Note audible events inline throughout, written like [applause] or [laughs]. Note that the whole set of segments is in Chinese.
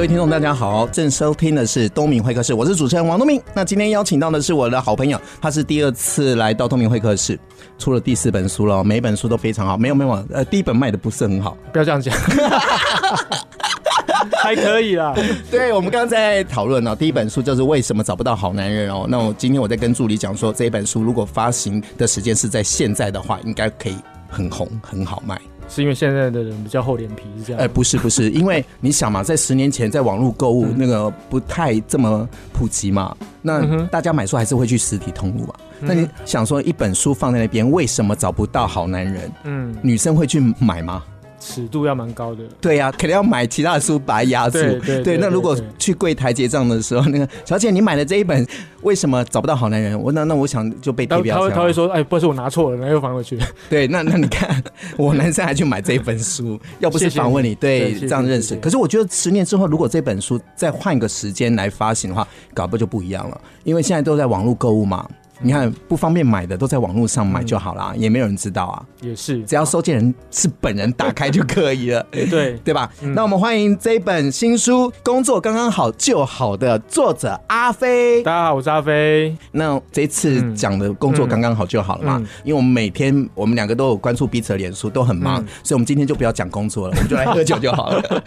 各位听众，大家好，正收听的是东明会客室，我是主持人王东明。那今天邀请到的是我的好朋友，他是第二次来到东明会客室，出了第四本书了，每一本书都非常好。没有没有，呃，第一本卖的不是很好，不要这样讲，还可以啦。对，我们刚刚在讨论呢，第一本书就是为什么找不到好男人哦。那我今天我在跟助理讲说，这一本书如果发行的时间是在现在的话，应该可以很红，很好卖。是因为现在的人比较厚脸皮是这样？哎、欸，不是不是，因为你想嘛，在十年前，在网络购物那个不太这么普及嘛，那大家买书还是会去实体通路嘛。那你想说，一本书放在那边，为什么找不到好男人？嗯，女生会去买吗？尺度要蛮高的，对呀、啊，肯定要买其他的书把它压住。对，那如果去柜台结账的时候，那个小姐，你买的这一本为什么找不到好男人？我那那我想就被贴标签。他会他会说，哎，不是我拿错了，然后又放回去。对，[laughs] 那那你看，我男生还去买这一本书，[laughs] 要不是访问你，对，这样认识。可是我觉得十年之后，如果这本书再换一个时间来发行的话，搞不就不一样了？因为现在都在网络购物嘛。你看不方便买的都在网络上买就好啦，嗯、也没有人知道啊。也是，只要收件人是本人打开就可以了。[laughs] 对 [laughs] 对吧？嗯、那我们欢迎这一本新书《工作刚刚好就好》的作者阿飞。大家好，我是阿飞。那这次讲的工作刚刚好就好了嘛？因为我们每天我们两个都有关注彼此的脸书，都很忙，嗯、所以我们今天就不要讲工作了，我们就来喝酒就好了。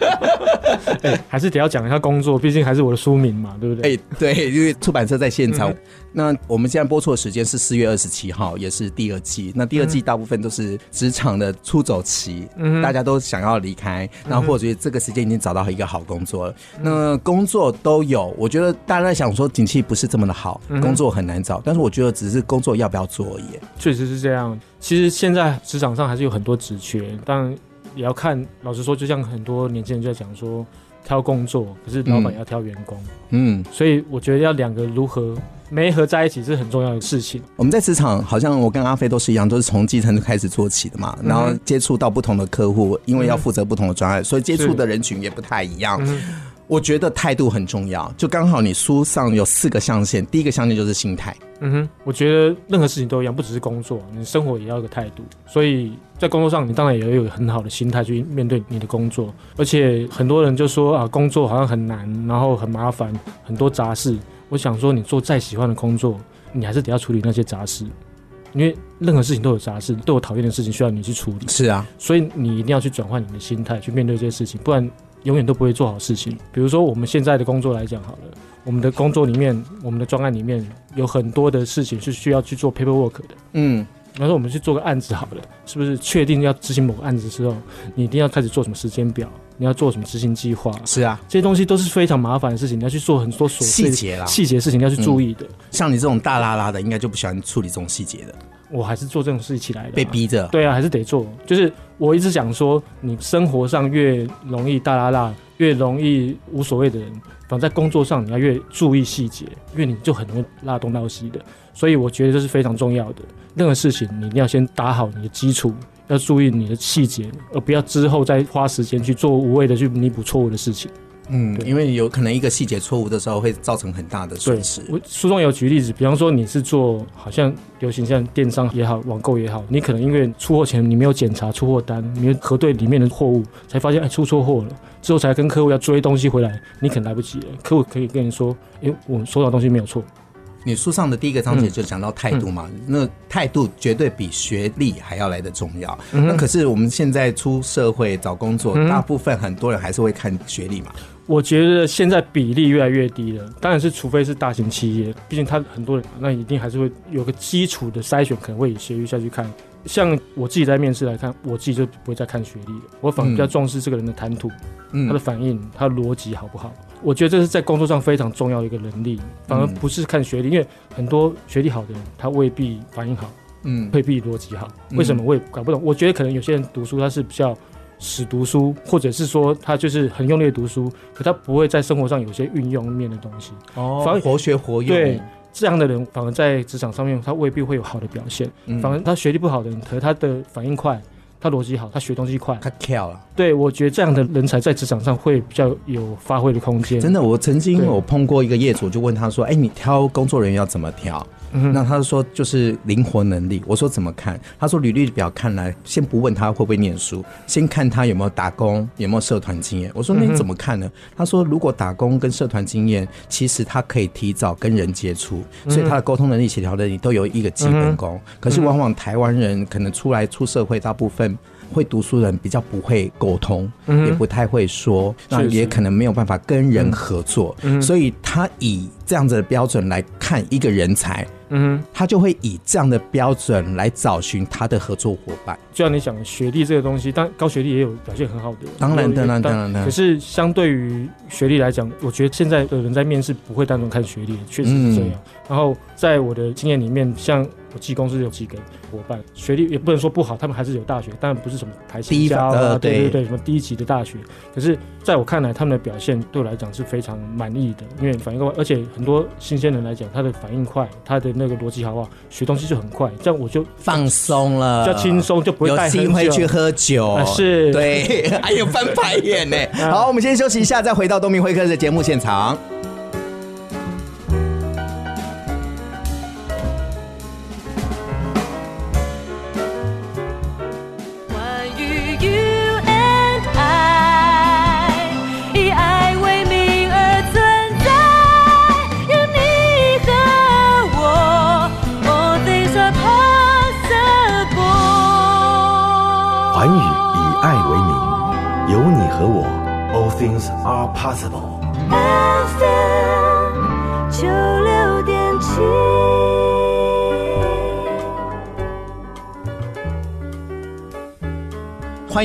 欸、[laughs] 还是得要讲一下工作，毕竟还是我的书名嘛，对不对？哎、欸，对，因为出版社在现场。嗯、那我们现在播出的时间是四月二十七号，也是第二季。那第二季大部分都是职场的出走期，嗯、大家都想要离开，然后或者这个时间已经找到一个好工作了。嗯、那工作都有，我觉得大家在想说景气不是这么的好，工作很难找。但是我觉得只是工作要不要做而已。确实是这样。其实现在职场上还是有很多职缺，但也要看。老实说，就像很多年轻人就在讲说。挑工作，可是老板要挑员工，嗯，所以我觉得要两个如何媒合在一起是很重要的事情。我们在职场，好像我跟阿飞都是一样，都是从基层开始做起的嘛，然后接触到不同的客户，因为要负责不同的专案，所以接触的人群也不太一样。我觉得态度很重要，就刚好你书上有四个象限，第一个象限就是心态。嗯哼，我觉得任何事情都一样，不只是工作，你生活也要有个态度。所以在工作上，你当然也要有很好的心态去面对你的工作。而且很多人就说啊，工作好像很难，然后很麻烦，很多杂事。我想说，你做再喜欢的工作，你还是得要处理那些杂事，因为任何事情都有杂事，都有讨厌的事情需要你去处理。是啊，所以你一定要去转换你的心态去面对这些事情，不然。永远都不会做好事情。比如说，我们现在的工作来讲好了，我们的工作里面，我们的专案里面有很多的事情是需要去做 paperwork 的。嗯，比方说我们去做个案子好了，是不是确定要执行某个案子的时候，你一定要开始做什么时间表？你要做什么执行计划？是啊，这些东西都是非常麻烦的事情，你要去做很多琐细节啦，细节事情要去注意的。像你这种大拉拉的，应该就不喜欢处理这种细节的。我还是做这种事情起来的，被逼着。对啊，还是得做。就是我一直讲说，你生活上越容易大拉拉。越容易无所谓的人，反正在工作上你要越注意细节，因为你就很容易拉东拉西的。所以我觉得这是非常重要的。任何事情你一定要先打好你的基础，要注意你的细节，而不要之后再花时间去做无谓的去弥补错误的事情。嗯，对因为有可能一个细节错误的时候会造成很大的损失。我书中有举例子，比方说你是做好像流行像电商也好，网购也好，你可能因为出货前你没有检查出货单，你没有核对里面的货物，才发现哎出错货了，之后才跟客户要追东西回来，你可能来不及了。客户可以跟你说，哎，我收到东西没有错。你书上的第一个章节就讲到态度嘛，那态度绝对比学历还要来得重要。嗯、那可是我们现在出社会找工作，嗯、大部分很多人还是会看学历嘛。我觉得现在比例越来越低了，当然是除非是大型企业，毕竟他很多人，那一定还是会有个基础的筛选，可能会以学历下去看。像我自己在面试来看，我自己就不会再看学历了，我反而比较重视这个人的谈吐，嗯、他的反应，他的逻辑好不好？我觉得这是在工作上非常重要的一个能力，反而不是看学历，因为很多学历好的人，他未必反应好，嗯，未必逻辑好。为什么我也搞不懂？我觉得可能有些人读书他是比较。死读书，或者是说他就是很用力的读书，可他不会在生活上有些运用面的东西。哦，反而活学活用。对，这样的人反而在职场上面他未必会有好的表现，嗯反而他学历不好的人，可是他的反应快，他逻辑好，他学东西快。他跳了。对，我觉得这样的人才在职场上会比较有发挥的空间。真的，我曾经对有碰过一个业主，就问他说：“哎、你挑工作人员要怎么挑？”嗯那他说就是灵活能力。我说怎么看？他说履历表看来，先不问他会不会念书，先看他有没有打工，有没有社团经验。我说那你怎么看呢？他说如果打工跟社团经验，其实他可以提早跟人接触，所以他的沟通能力、协调能力都有一个基本功。可是往往台湾人可能出来出社会，大部分。会读书人比较不会沟通，也不太会说，那也可能没有办法跟人合作，所以他以这样子的标准来看一个人才，嗯，他就会以这样的标准来找寻他的合作伙伴。就像你讲学历这个东西，但高学历也有表现很好的，当然，当然，当然。可是相对于学历来讲，我觉得现在的人在面试不会单纯看学历，确实是这样。然后在我的经验里面，像我记公司有几个伙伴，学历也不能说不好，他们还是有大学，但不是什么台清交啊，对对对，什么低级的大学。可是在我看来，他们的表现对我来讲是非常满意的，因为反应快，而且很多新鲜人来讲，他的反应快，他的那个逻辑好不好，学东西就很快，这样我就放松了，比较轻松，就不会带很久，有机会去喝酒，啊、是，对，[laughs] 还有翻白眼呢。[laughs] 好，我们先休息一下，再回到东明会客的节目现场。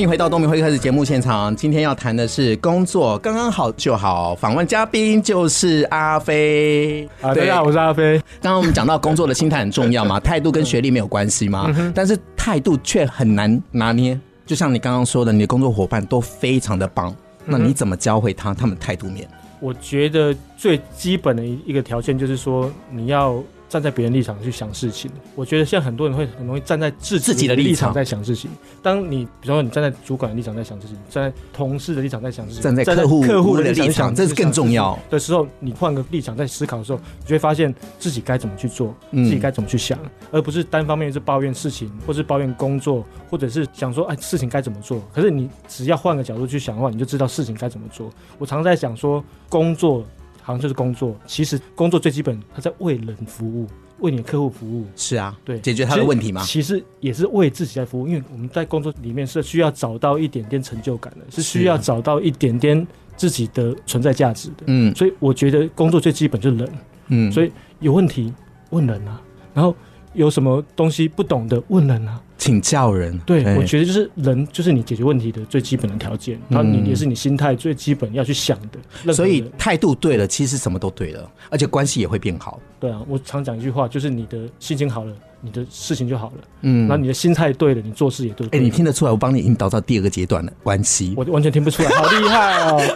欢迎回到东明会客室节目现场。今天要谈的是工作刚刚好就好，访问嘉宾就是阿飞。啊，对啊，我是阿飞。刚刚我们讲到工作的心态很重要嘛，态度跟学历没有关系嘛，但是态度却很难拿捏。就像你刚刚说的，你的工作伙伴都非常的棒，那你怎么教会他他们态度面？我觉得最基本的一个条件就是说，你要站在别人立场去想事情。我觉得现在很多人会很容易站在自自己的立场在想事情。当你比如说你站在主管的立场在想事情，站在同事的立场在想事情，站在客户客户的立场，这是更重要的时候，你换个立场在思考的时候，你就会发现自己该怎么去做，自己该怎么去想，而不是单方面是抱怨事情，或是抱怨工作，或者是想说哎事情该怎么做。可是你只要换个角度去想的话，你就知道事情该怎么做。我常在想说，工作好像就是工作，其实工作最基本，他在为人服务。为你的客户服务是啊，对，解决他的问题吗？其实也是为自己在服务，因为我们在工作里面是需要找到一点点成就感的，是需要找到一点点自己的存在价值的。嗯，所以我觉得工作最基本就是人。嗯，所以有问题问人啊，然后有什么东西不懂的问人啊。请教人，对，我觉得就是人，就是你解决问题的最基本的条件，然后你也是你心态最基本要去想的。所以态度对了，其实什么都对了，而且关系也会变好。对啊，我常讲一句话，就是你的心情好了，你的事情就好了。嗯，那你的心态对了，你做事也对。哎，你听得出来？我帮你引导到第二个阶段了，关系。我完全听不出来，好厉害哦！[laughs]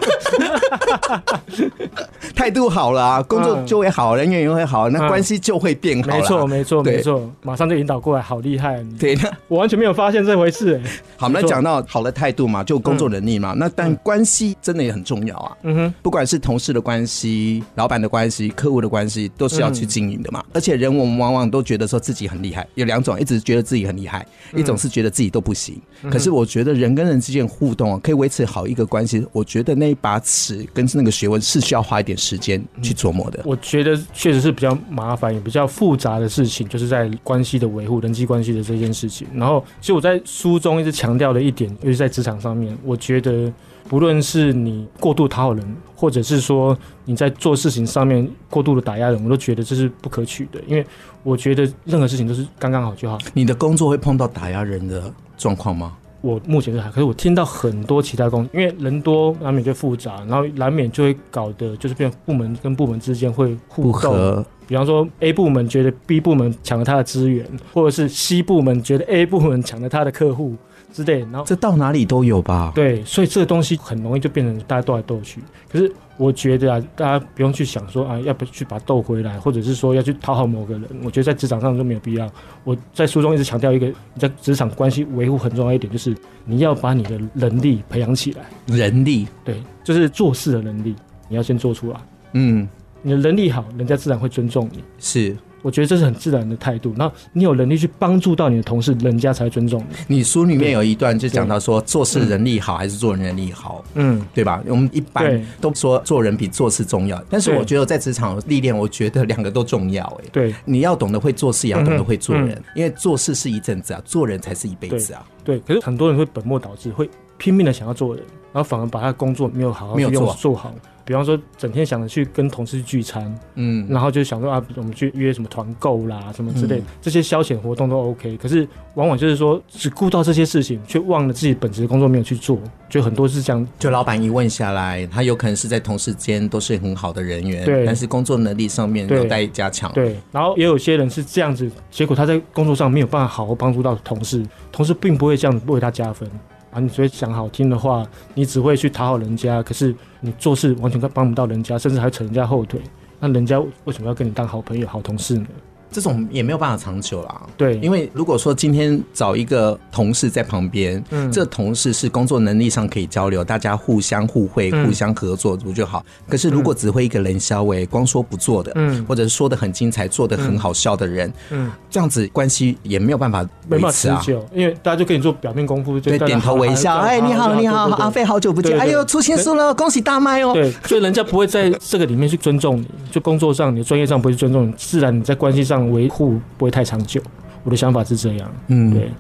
态度好了啊，工作就会好，人缘也会好，那关系就会变好。没错，没错，没错，马上就引导过来，好厉害！对，我完全没有发现这回事。好，我们讲到好的态度嘛，就工作能力嘛。那但关系真的也很重要啊。嗯哼，不管是同事的关系、老板的关系、客户的关系，都是要去经营的嘛。而且人我们往往都觉得说自己很厉害，有两种，一直觉得自己很厉害，一种是觉得自己都不行。可是我觉得人跟人之间互动啊可以维持好一个关系，我觉得那一把尺跟那个学问是需要花一点时间去琢磨的。我觉得确实是比较麻烦也比较复杂的事情，就是在关系的维护、人际关系的这件事情。然后，其实我在书中一直强调的一点，尤其在职场上面，我觉得不论是你过度讨好人，或者是说你在做事情上面过度的打压人，我都觉得这是不可取的。因为我觉得任何事情都是刚刚好就好。你的工作会碰到打压人的状况吗？我目前是还，可是我听到很多其他工，因为人多难免就复杂，然后难免就会搞得就是变部门跟部门之间会互动。比方说 A 部门觉得 B 部门抢了他的资源，或者是 C 部门觉得 A 部门抢了他的客户，之类，然后这到哪里都有吧？对，所以这个东西很容易就变成大家斗来斗去。可是我觉得啊，大家不用去想说啊，要不去把它斗回来，或者是说要去讨好某个人。我觉得在职场上都没有必要。我在书中一直强调一个，你在职场关系维护很重要一点，就是你要把你的能力培养起来。能力，对，就是做事的能力，你要先做出来。嗯，你的能力好，人家自然会尊重你。是。我觉得这是很自然的态度，那你有能力去帮助到你的同事，人家才尊重你。你书里面有一段就讲到说，做事能力好还是做人能力好，嗯，对吧？我们一般都说做人比做事重要，但是我觉得在职场历练，我觉得两个都重要。哎，对，你要懂得会做事，也要懂得会做人，因为做事是一阵子啊，做人才是一辈子啊。对，可是很多人会本末倒置，会拼命的想要做人，然后反而把他的工作没有好好用做好。比方说，整天想着去跟同事聚餐，嗯，然后就想说啊，我们去约什么团购啦，什么之类，这些消遣活动都 OK。可是往往就是说，只顾到这些事情，却忘了自己本职的工作没有去做，就很多是这样。就老板一问下来，他有可能是在同事间都是很好的人员，对，但是工作能力上面有待加强。对，然后也有些人是这样子，结果他在工作上没有办法好好帮助到同事，同事并不会这样子为他加分。啊，你只会讲好听的话，你只会去讨好人家，可是你做事完全帮不到人家，甚至还扯人家后腿，那人家为什么要跟你当好朋友、好同事呢？这种也没有办法长久啦。对，因为如果说今天找一个同事在旁边，嗯，这同事是工作能力上可以交流，大家互相互惠、互相合作不就好？可是如果只会一个人消委，光说不做的，嗯，或者是说的很精彩、做的很好笑的人，嗯，这样子关系也没有办法维持啊。因为大家就跟你做表面功夫，对，点头微笑，哎，你好，你好，阿飞，好久不见，哎呦，出新书了，恭喜大卖哦。对，所以人家不会在这个里面去尊重你，就工作上、你的专业上不会去尊重你，自然你在关系上维护。不会太长久，我的想法是这样。嗯，对，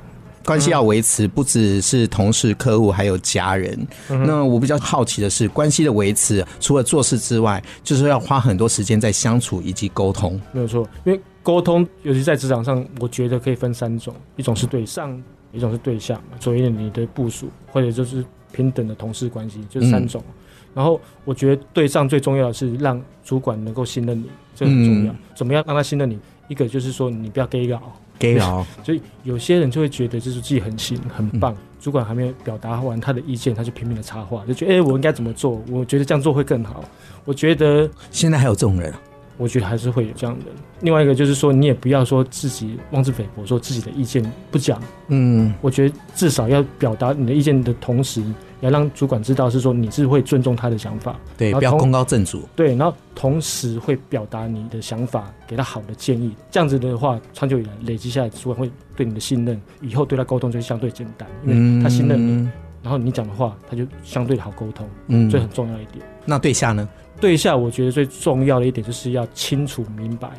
关系要维持，不只是同事、客户，还有家人。嗯、那我比较好奇的是，关系的维持，除了做事之外，就是要花很多时间在相处以及沟通。没有错，因为沟通，尤其在职场上，我觉得可以分三种：一种是对上，一种是对下，所谓你的部署，或者就是平等的同事关系，就是三种。嗯、然后，我觉得对上最重要的是让主管能够信任你，这很重要。嗯、怎么样让他信任你？一个就是说，你不要 gay 搞，gay 搞，[laughs] 所以有些人就会觉得就是自己很行很棒，嗯、主管还没有表达完他的意见，他就拼命的插话，就觉得哎、欸，我应该怎么做？我觉得这样做会更好。我觉得现在还有这种人，我觉得还是会有这样的人。另外一个就是说，你也不要说自己妄自菲薄，说自己的意见不讲。嗯，我觉得至少要表达你的意见的同时。要让主管知道是说你是会尊重他的想法，对，不要功高震主。对，然后同时会表达你的想法，给他好的建议。这样子的话，长久以来累积下来，主管会对你的信任，以后对他沟通就会相对简单，因为他信任你，嗯、然后你讲的话他就相对好沟通。嗯，这很重要一点。那对下呢？对下，我觉得最重要的一点就是要清楚明白，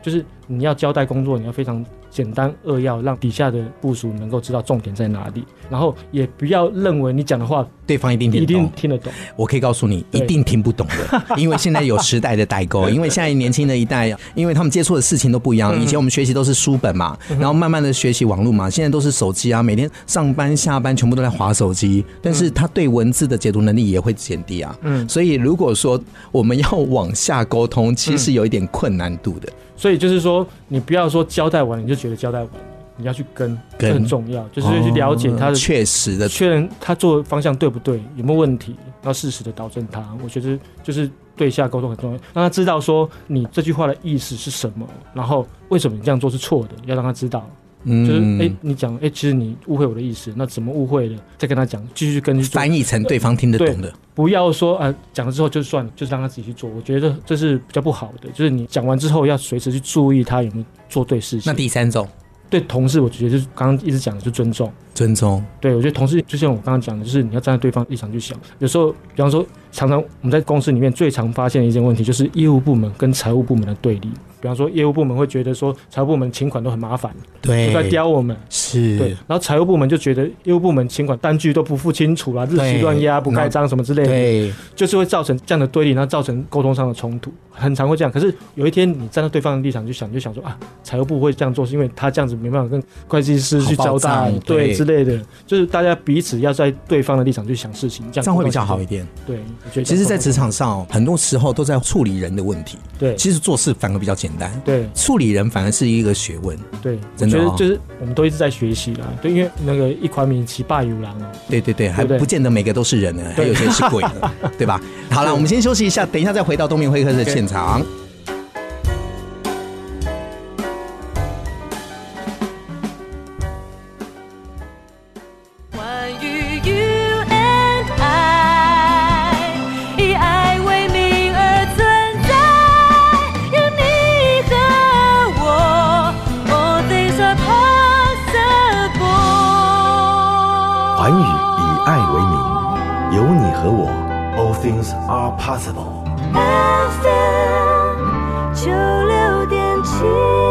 就是你要交代工作，你要非常。简单扼要，让底下的部署能够知道重点在哪里，然后也不要认为你讲的话对方一定听一定听得懂。我可以告诉你，一定听不懂的，[laughs] 因为现在有时代的代沟。[laughs] 因为现在年轻的一代，因为他们接触的事情都不一样。以前我们学习都是书本嘛，然后慢慢的学习网络嘛，现在都是手机啊，每天上班下班全部都在划手机，但是他对文字的解读能力也会减低啊。嗯，所以如果说我们要往下沟通，其实有一点困难度的。所以就是说，你不要说交代完你就觉得交代完了，你要去跟，跟这很重要，就是去了解他的确实的确认他做方向对不对，有没有问题，要适时的导正他。我觉得就是对下沟通很重要，让他知道说你这句话的意思是什么，然后为什么你这样做是错的，要让他知道。嗯，就是哎、欸，你讲哎、欸，其实你误会我的意思，那怎么误会的？再跟他讲，继续跟翻译成对方听得懂的，不要说啊，讲了之后就算了，就是让他自己去做。我觉得这是比较不好的，就是你讲完之后要随时去注意他有没有做对事情。那第三种，对同事，我觉得就是刚刚一直讲的，就尊重，尊重。对，我觉得同事就像我刚刚讲的，就是你要站在对方立场去想。有时候，比方说，常常我们在公司里面最常发现的一件问题，就是业务部门跟财务部门的对立。比方说，业务部门会觉得说，财务部门请款都很麻烦，对，都在刁我们，是，对。然后财务部门就觉得业务部门请款单据都不付清楚啦，日期乱压、不盖章什么之类的，对，就是会造成这样的对立，然后造成沟通上的冲突，很常会这样。可是有一天你站在对方的立场去想，就想说啊，财务部会这样做，是因为他这样子没办法跟会计师去交代，对之类类的，就是大家彼此要在对方的立场去想事情，这样这样会比较好一点。对，我觉得其实，在职场上，很多时候都在处理人的问题。对，其实做事反而比较简单。对，处理人反而是一个学问。对，真的、哦，我觉得就是我们都一直在学习啦。对，因为那个一款米奇霸有狼哦。对对对，还不见得每个都是人呢，还有些是鬼的，[laughs] 对吧？好了，我们先休息一下，等一下再回到东明会客的现场。Okay. 寰宇以爱为名，有你和我，All things are possible。九六点七。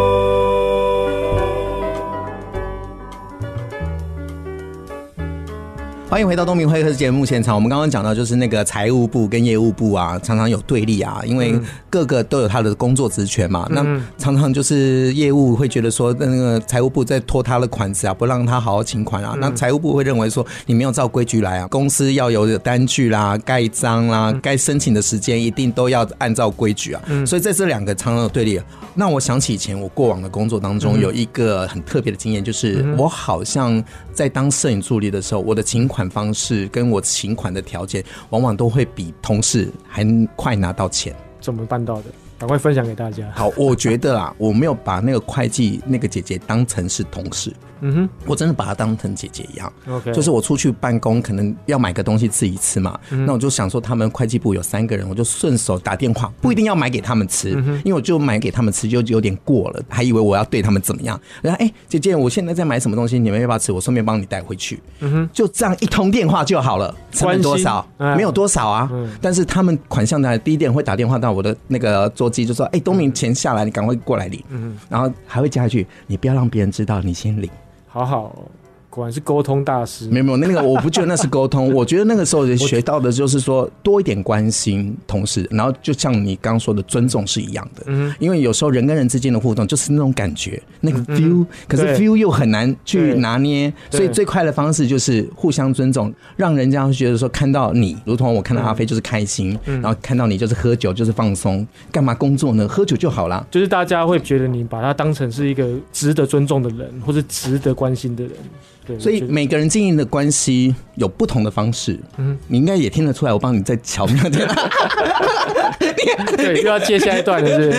欢迎回到东明会客节目现场。我们刚刚讲到，就是那个财务部跟业务部啊，常常有对立啊，因为各个都有他的工作职权嘛。那常常就是业务会觉得说，那个财务部在拖他的款子啊，不让他好好请款啊。那财务部会认为说，你没有照规矩来啊，公司要有单据啦、盖章啦、该申请的时间一定都要按照规矩啊。所以在这两个常常有对立。那我想起以前我过往的工作当中，有一个很特别的经验，就是我好像在当摄影助理的时候，我的请款。方式跟我请款的条件，往往都会比同事还快拿到钱。怎么办到的？赶快分享给大家。好，我觉得啊，我没有把那个会计那个姐姐当成是同事。嗯哼，我真的把她当成姐姐一样。OK，就是我出去办公，可能要买个东西自己吃嘛。嗯、那我就想说，他们会计部有三个人，我就顺手打电话，不一定要买给他们吃，嗯、因为我就买给他们吃就有点过了，还以为我要对他们怎么样。然后，哎，姐姐，我现在在买什么东西，你们要不要吃？我顺便帮你带回去。嗯哼，就这样一通电话就好了，成本多少？没有多少啊。嗯、但是他们款项的第一点会打电话到我的那个座机，就说：“哎，东明钱下来，你赶快过来领。”嗯，然后还会加一句：“你不要让别人知道，你先领。”好好。果然是沟通大师，没有没有，那个我不觉得那是沟通，[laughs] 我觉得那个时候学到的就是说多一点关心同事，然后就像你刚刚说的尊重是一样的，嗯，因为有时候人跟人之间的互动就是那种感觉，那个 feel，可是 feel 又很难去拿捏，所以最快的方式就是互相尊重，让人家会觉得说看到你，如同我看到阿飞就是开心，然后看到你就是喝酒就是放松，干嘛工作呢？喝酒就好了，就是大家会觉得你把他当成是一个值得尊重的人，或者值得关心的人。对，所以每个人经营的关系有不同的方式，嗯，你应该也听得出来，我帮你再巧妙点。[laughs] 对，又要接下一段了是，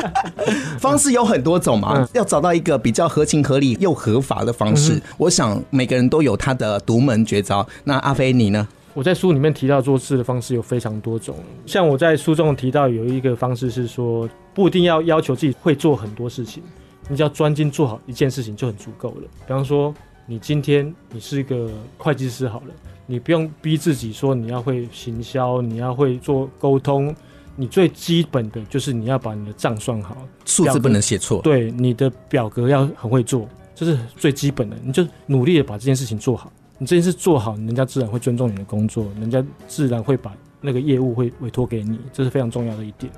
[laughs] 方式有很多种嘛，嗯、要找到一个比较合情合理又合法的方式。嗯、我想每个人都有他的独门绝招。那阿飞你呢？我在书里面提到做事的方式有非常多种，像我在书中提到有一个方式是说，不一定要要求自己会做很多事情，你只要专心做好一件事情就很足够了。比方说。你今天你是一个会计师好了，你不用逼自己说你要会行销，你要会做沟通，你最基本的就是你要把你的账算好，数字不能写错。对，你的表格要很会做，这是最基本的。你就努力的把这件事情做好，你这件事做好，人家自然会尊重你的工作，人家自然会把那个业务会委托给你，这是非常重要的一点。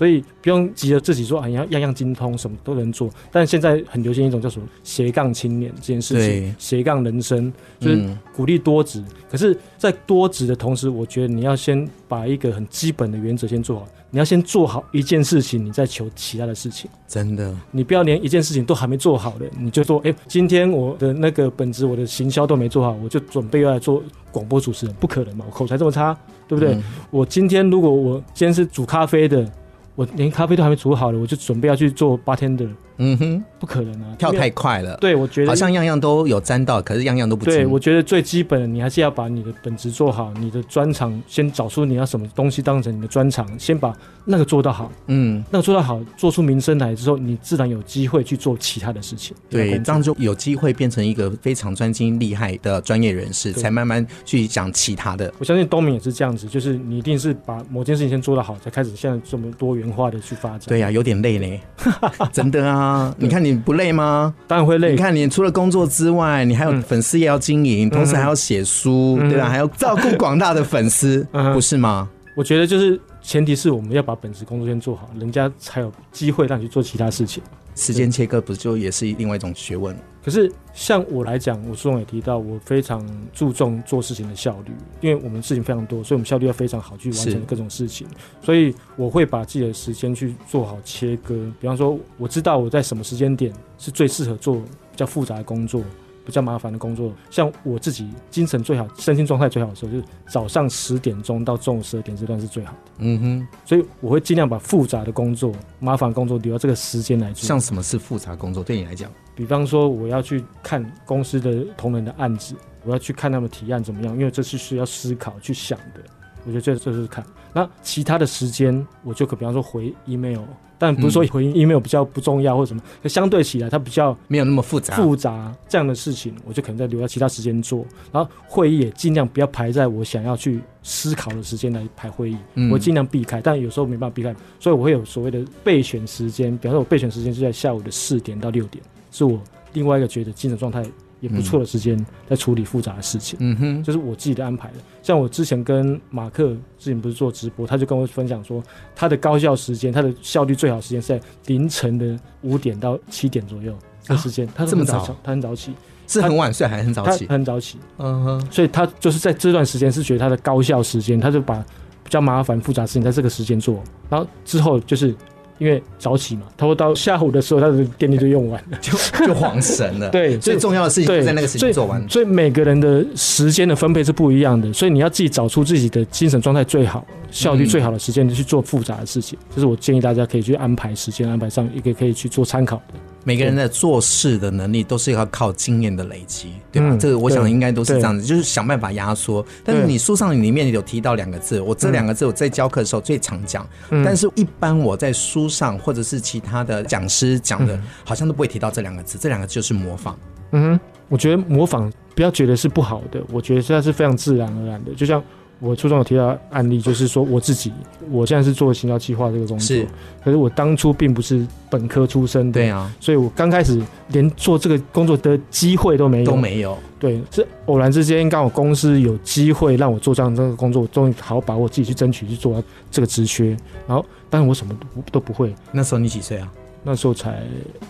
所以不用急着自己说啊，你要样样精通，什么都能做。但现在很流行一种叫什么斜杠青年这件事情，斜杠人生，就是鼓励多职。可是，在多职的同时，我觉得你要先把一个很基本的原则先做好。你要先做好一件事情，你再求其他的事情。真的，你不要连一件事情都还没做好的，你就说，哎、欸，今天我的那个本职，我的行销都没做好，我就准备要来做广播主持人，不可能嘛，我口才这么差，对不对？嗯、我今天如果我今天是煮咖啡的。我连咖啡都还没煮好了，我就准备要去做八天的。嗯哼，不可能啊，跳太快了。对，我觉得好像样样都有沾到，可是样样都不。对，我觉得最基本的，你还是要把你的本职做好，你的专长先找出你要什么东西当成你的专长，先把那个做到好。嗯，那个做到好，做出名声来之后，你自然有机会去做其他的事情。对，这样就有机会变成一个非常专精厉害的专业人士，才慢慢去讲其他的。我相信东明也是这样子，就是你一定是把某件事情先做到好，才开始现在这么多元化的去发展。对呀，有点累嘞，[laughs] 真的啊。你看你不累吗？当然会累。你看你除了工作之外，你还有粉丝也要经营，嗯、同时还要写书，嗯、对吧？还要照顾广大的粉丝，[laughs] 嗯、不是吗？我觉得就是前提是我们要把本职工作先做好，人家才有机会让你去做其他事情。时间切割不就也是另外一种学问？可是像我来讲，我书中也提到，我非常注重做事情的效率，因为我们事情非常多，所以我们效率要非常好去完成各种事情。所以我会把自己的时间去做好切割。比方说，我知道我在什么时间点是最适合做比较复杂的工作。比较麻烦的工作，像我自己精神最好、身心状态最好的时候，就是早上十点钟到中午十二点这段是最好的。嗯哼，所以我会尽量把复杂的工作、麻烦工作留到这个时间来做。像什么是复杂工作？对你来讲，比方说我要去看公司的同仁的案子，我要去看他们提案怎么样，因为这是需要思考去想的。我觉得这这是看。那其他的时间，我就可比方说回 email。但不是说回 email 比较不重要或者什么，可相对起来它比较没有那么复杂复杂这样的事情，我就可能在留在其他时间做。然后会议也尽量不要排在我想要去思考的时间来排会议，我尽量避开。但有时候没办法避开，所以我会有所谓的备选时间。比方说，我备选时间是在下午的四点到六点，是我另外一个觉得精神状态也不错的时间，在处理复杂的事情。嗯哼，就是我自己的安排的。像我之前跟马克之前不是做直播，他就跟我分享说，他的高效时间，他的效率最好时间是在凌晨的五点到七点左右的时间。他这么早，他很早起，是很晚睡还是很早起？他很早起。嗯哼，所以他就是在这段时间是觉得他的高效时间，他就把比较麻烦复杂事情在这个时间做，然后之后就是。因为早起嘛，他会到下午的时候，他的电力就用完了，就就黄神了。[laughs] 对，最重要的事情就在那个时间做完。所以每个人的时间的分配是不一样的，所以你要自己找出自己的精神状态最好、效率最好的时间去做复杂的事情。这、嗯就是我建议大家可以去安排时间，安排上一个可以去做参考的。每个人的做事的能力都是要靠经验的累积，对吧？嗯、这个我想应该都是这样子，就是想办法压缩。但是你书上里面有提到两个字，我这两个字我在教课的时候最常讲，嗯、但是一般我在书上或者是其他的讲师讲的，好像都不会提到这两个字。这两个字就是模仿。嗯哼，我觉得模仿不要觉得是不好的，我觉得现在是非常自然而然的，就像。我初中有提到案例，就是说我自己，我现在是做行销企划这个工作，是，可是我当初并不是本科出身的，对啊，所以我刚开始连做这个工作的机会都没有，都没有，对，是偶然之间刚好公司有机会让我做这样这个工作，我终于好好把握自己去争取去做这个职缺，然后，但是我什么都不都不会。那时候你几岁啊？那时候才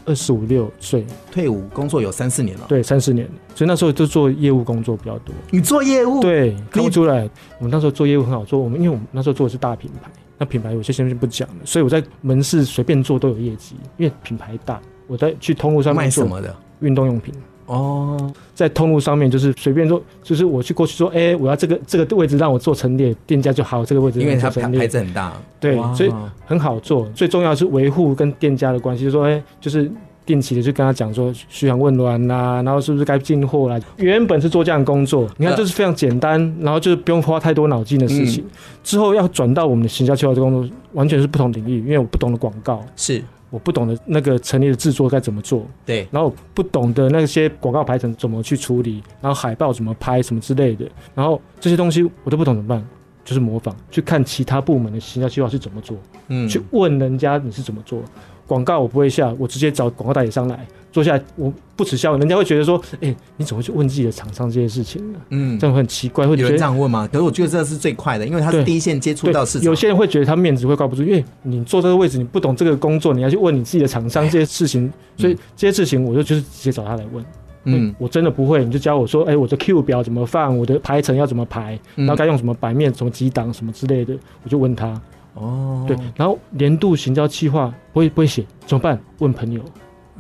二十五六岁，退伍工作有三四年了。对，三四年，所以那时候就做业务工作比较多。你做业务？对，看不出来。我们那时候做业务很好做，我们因为我们那时候做的是大品牌，那品牌有些先不讲了，所以我在门市随便做都有业绩，因为品牌大。我在去通路上面做卖什么的？运动用品。哦，在通路上面就是随便说，就是我去过去说，哎、欸，我要这个这个位置让我做陈列，店家就好这个位置，因为它牌子很大，对，所以很好做。最重要的是维护跟店家的关系，就是说，哎、欸，就是定期的去跟他讲说嘘寒问暖呐，然后是不是该进货啦。原本是做这样的工作，你看就是非常简单，然后就是不用花太多脑筋的事情。嗯、之后要转到我们的行销策划这工作，完全是不同领域，因为我不懂的广告是。我不懂得那个陈列的制作该怎么做，对，然后不懂得那些广告排程怎么去处理，然后海报怎么拍什么之类的，然后这些东西我都不懂怎么办？就是模仿，去看其他部门的行销计划是怎么做，嗯，去问人家你是怎么做。广告我不会下，我直接找广告代理商来坐下来，我不耻笑，人家会觉得说，哎、欸，你怎么会去问自己的厂商这些事情呢？嗯，这样会很奇怪，会觉得有人这样问吗？可是我觉得这是最快的，因为他是第一线接触到市场。有些人会觉得他面子会挂不住，因为你坐这个位置，你不懂这个工作，你要去问你自己的厂商这些事情，所以这些事情我就就是直接找他来问。嗯，我真的不会，你就教我说，哎、欸，我的 Q 表怎么放，我的排程要怎么排，然后该用什么版面、什么几档、什么之类的，我就问他。哦，对，然后年度行销计划不会不会写怎么办？问朋友，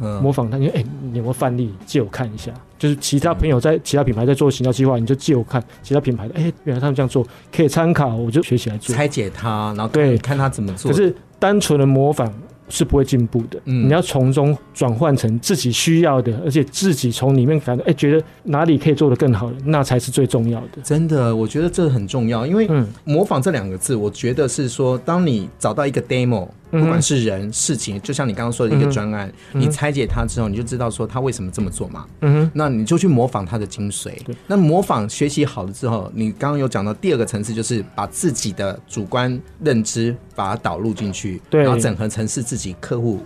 嗯，模仿他，你说哎，你有没有范例借我看一下？就是其他朋友在其他品牌在做行销计划，你就借我看其他品牌的，哎，原来他们这样做可以参考，我就学起来做，拆解它，然后对，看他怎么做。可是单纯的模仿。是不会进步的，嗯，你要从中转换成自己需要的，而且自己从里面感觉，哎，觉得哪里可以做得更好的，那才是最重要的。真的，我觉得这很重要，因为模仿这两个字，我觉得是说，当你找到一个 demo。不管是人事情，就像你刚刚说的一个专案，嗯、你拆解它之后，你就知道说他为什么这么做嘛。嗯哼，那你就去模仿他的精髓。那模仿学习好了之后，你刚刚有讲到第二个层次，就是把自己的主观认知把它导入进去，然后整合成是自己客户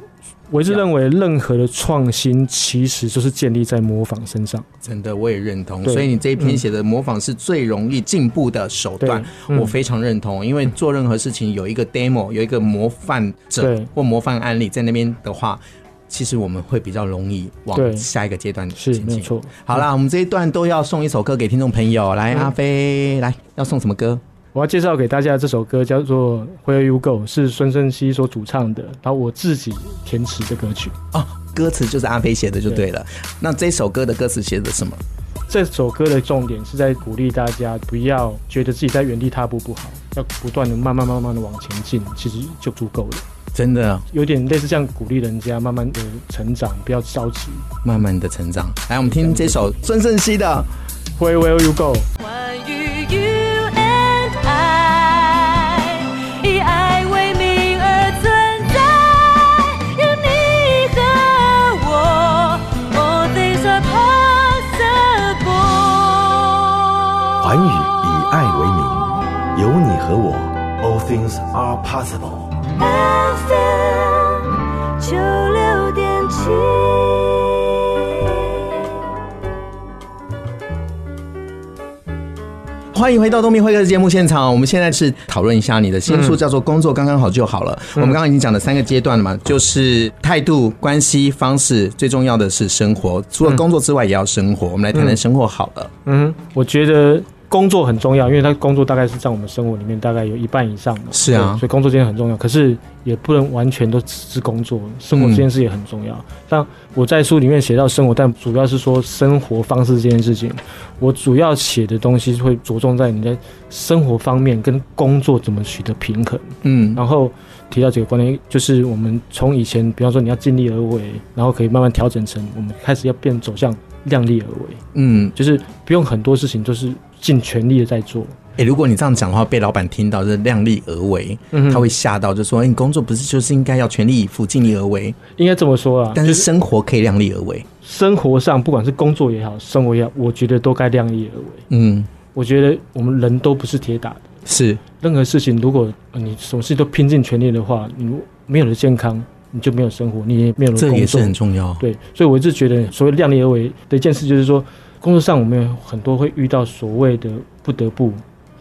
我一直认为，任何的创新其实就是建立在模仿身上。真的，我也认同。所以你这一篇写的模仿是最容易进步的手段，嗯我非常认同。因为做任何事情有一个 demo，有一个模范者或模范案例在那边的话，其实我们会比较容易往下一个阶段是前进。没错。好啦，我们这一段都要送一首歌给听众朋友。来，嗯阿飞，来要送什么歌？我要介绍给大家这首歌叫做《Where You Go》，是孙盛熙所主唱的，然后我自己填词的歌曲。哦，歌词就是阿飞写的就对了。那这首歌的歌词写的什么？这首歌的重点是在鼓励大家不要觉得自己在原地踏步不好，要不断的慢慢慢慢的往前进，其实就足够了。真的，有点类似像鼓励人家慢慢的成长，不要着急。慢慢的成长。来，我们听这首孙盛熙的。Where Will You Go？你和我，All things are possible。FM 九六点七。欢迎回到东明会客的节目现场。我们现在是讨论一下你的新书，叫做《工作刚刚好就好了》。我们刚刚已经讲了三个阶段了嘛，就是态度、关系、方式，最重要的是生活。除了工作之外，也要生活。我们来谈谈生活好了。嗯，我觉得工作很重要，因为他工作大概是占我们生活里面大概有一半以上嘛。是啊所以工作这件很重要。可是也不能完全都只是工作，生活这件事也很重要。像我在书里面写到生活，但主要是说生活方式这件事情。我主要写的东西会着重在你在生活方面跟工作怎么取得平衡。嗯，然后提到几个观念，就是我们从以前，比方说你要尽力而为，然后可以慢慢调整成我们开始要变走向量力而为，嗯，就是不用很多事情都是尽全力的在做。哎、如果你这样讲的话，被老板听到就是量力而为，嗯他会吓到，就说：“哎、你工作不是就是应该要全力以赴、尽力而为？应该这么说啊，但是生活可以量力而为。生活上不管是工作也好，生活也好，我觉得都该量力而为。嗯，我觉得我们人都不是铁打的，是，任何事情如果呃你什么事都拼尽全力的话，你没有了健康，你就没有生活，你也没有了工作。这也是很重要。对，所以我一直觉得，所谓量力而为的一件事，就是说，工作上我们有很多会遇到所谓的不得不，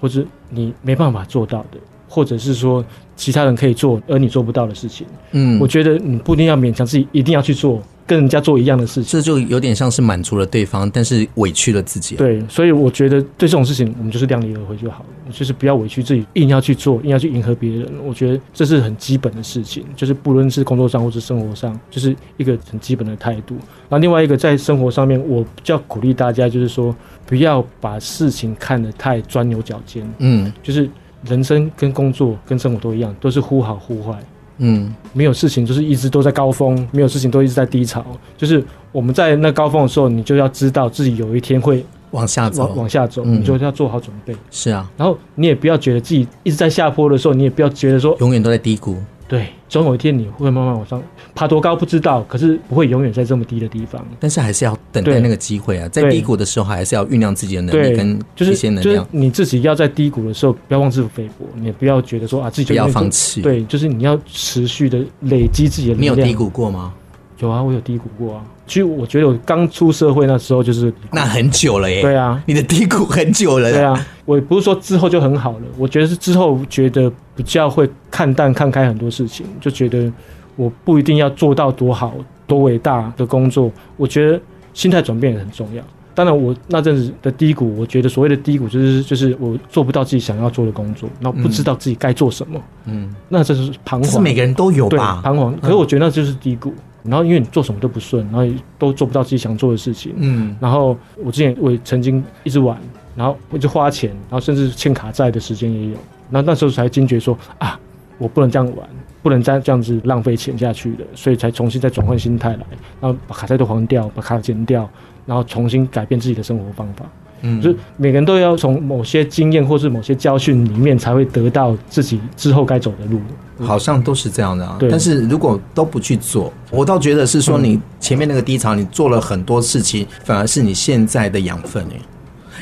或者你没办法做到的，或者是说其他人可以做而你做不到的事情。嗯，我觉得你不一定要勉强自己一定要去做，跟人家做一样的事情。这就有点像是满足了对方，但是委屈了自己。，对，所以我觉得对这种事情，我们就是量力而为就好了，就是不要委屈自己，硬要去做，硬要去迎合别人。我觉得这是很基本的事情，就是不论是工作上或是生活上，就是一个很基本的态度。然后另外一个在生活上面，我比较鼓励大家，就是说不要把事情看得太钻牛角尖，嗯就是人生跟工作跟生活都一样，都是忽好忽坏。嗯，没有事情就是一直都在高峰，没有事情都一直在低潮。就是我们在那高峰的时候，你就要知道自己有一天会往下走，往往下走，嗯你就要做好准备。是啊，然后你也不要觉得自己一直在下坡的时候，你也不要觉得说，永远都在低谷。对，总有一天你会慢慢往上爬多高不知道，可是不会永远在这么低的地方。但是还是要等待那个机会啊，在低谷的时候，还是要酝酿自己的能力跟就是一些能就是量，你自己要在低谷的时候，不要妄自菲薄，你也不要觉得说啊自己就不要放弃。，对，就是你要持续的累积自己的力量。你有低谷过吗？有啊，我有低谷过啊。其实我觉得我刚出社会那时候就是那很久了耶。对啊，你的低谷很久了。对，啊，我也不是说之后就很好了，我觉得是之后觉得比较会看淡、看开很多事情，就觉得我不一定要做到多好、多伟大的工作，我觉得心态转变也很重要。当然，我那阵子的低谷，我觉得所谓的低谷就是就是我做不到自己想要做的工作，然后不知道自己该做什么，嗯，那这是彷徨。是每个人都有对吧？彷徨，可是我觉得那就是低谷。然后因为你做什么都不顺，然后都做不到自己想做的事情，嗯，然后我之前我也曾经一直玩，然后我就花钱，然后甚至欠卡债的时间也有。然后那时候才惊觉说啊，我不能这样玩，不能再这样子浪费钱下去了，所以才重新再转换心态来，然后把卡债都还掉，把卡减掉，然后重新改变自己的生活方法。嗯就是每个人都要从某些经验或是某些教训里面，才会得到自己之后该走的路。好像都是这样的啊。对但是如果都不去做，我倒觉得是说嗯你前面那个低潮，你做了很多事情，反而是你现在的养分哎。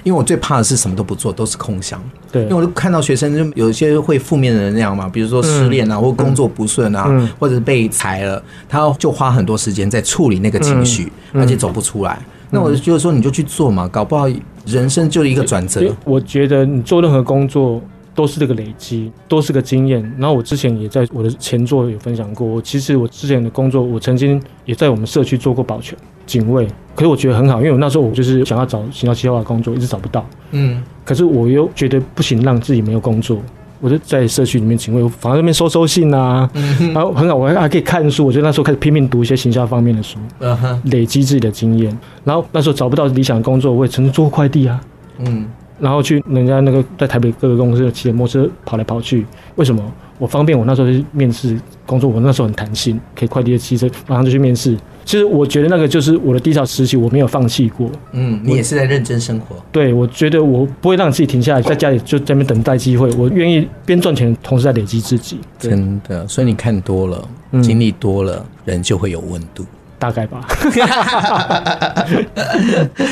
因为我最怕的是什么都不做，都是空想。对，因为我就看到学生就有一些会负面的能量嘛，比如说失恋啊，嗯、或工作不顺啊，嗯、或者是被裁了，他就花很多时间在处理那个情绪，嗯、而且走不出来。嗯、那我就觉得说，你就去做嘛，搞不好人生就一个转折。我觉得你做任何工作。都是这个累积，都是个经验。然后我之前也在我的前作有分享过，我其实我之前的工作，我曾经也在我们社区做过保全、警卫。可是我觉得很好，因为我那时候我就是想要找行销企划的工作，一直找不到。嗯。可是我又觉得不行，让自己没有工作，我就在社区里面警卫，反正那边收收信啊，嗯、哼然后很好，我还还可以看书。我就那时候开始拼命读一些行销方面的书，嗯、哼累积自己的经验。然后那时候找不到理想的工作，我也曾经做过快递啊。嗯。然后去人家那个在台北各个公司骑着摩托车跑来跑去，为什么？我方便，我那时候去面试工作，我那时候很弹性，可以快递的骑车马上就去面试。其实我觉得那个就是我的低潮时期，我没有放弃过。嗯，你也是在认真生活。对，我觉得我不会让自己停下来，在家里就在那边等待机会。我愿意边赚钱，同时在累积自己。真的，所以你看多了，经历多了，嗯、人就会有温度。大概吧，[laughs]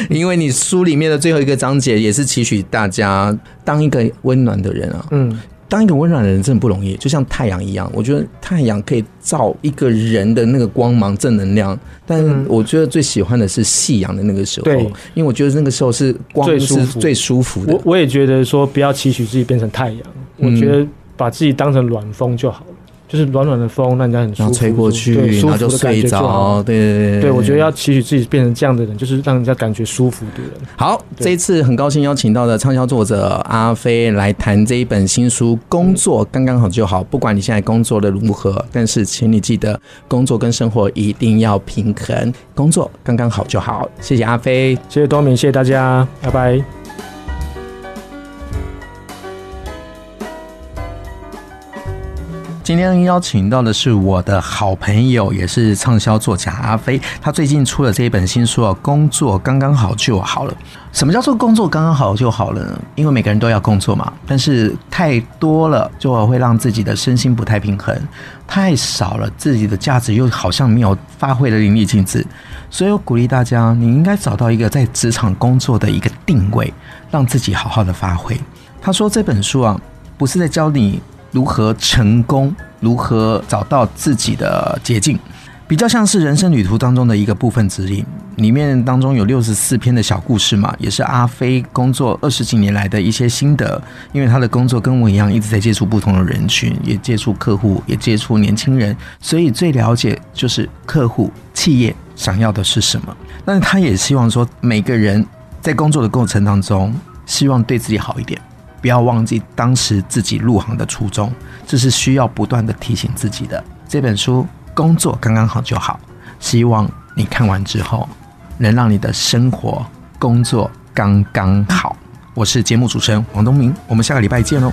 因为你书里面的最后一个章节也是期许大家当一个温暖的人啊。嗯，当一个温暖的人真的不容易，就像太阳一样。我觉得太阳可以照一个人的那个光芒、正能量，但我觉得最喜欢的是夕阳的那个时候。对，因为我觉得那个时候是光是最舒服的。我我也觉得说不要期许自己变成太阳，我觉得把自己当成暖风就好了。就是暖暖的风，让人家很舒服，吹过去，对，然后就睡着。对对对，对我觉得要期许自己变成这样的人，就是让人家感觉舒服的人。好，这一次很高兴邀请到的畅销作者阿飞来谈这一本新书《工作刚刚好就好》。不管你现在工作的如何，但是请你记得，工作跟生活一定要平衡，工作刚刚好就好。谢谢阿飞，谢谢多明，谢谢大家，拜拜。今天邀请到的是我的好朋友，也是畅销作家阿飞。他最近出了这一本新书啊，工作刚刚好就好了。什么叫做工作刚刚好就好了呢？因为每个人都要工作嘛，但是太多了就会让自己的身心不太平衡；太少了，自己的价值又好像没有发挥的淋漓尽致。所以我鼓励大家，你应该找到一个在职场工作的一个定位，让自己好好的发挥。他说这本书啊，不是在教你。如何成功？如何找到自己的捷径？比较像是人生旅途当中的一个部分指引。里面当中有六十四篇的小故事嘛，也是阿飞工作二十几年来的一些心得。因为他的工作跟我一样，一直在接触不同的人群，也接触客户，也接触年轻人，所以最了解就是客户、企业想要的是什么。那他也希望说，每个人在工作的过程当中，希望对自己好一点。不要忘记当时自己入行的初衷，这是需要不断的提醒自己的。这本书工作刚刚好就好，希望你看完之后能让你的生活工作刚刚好。我是节目主持人王东明，我们下个礼拜见喽。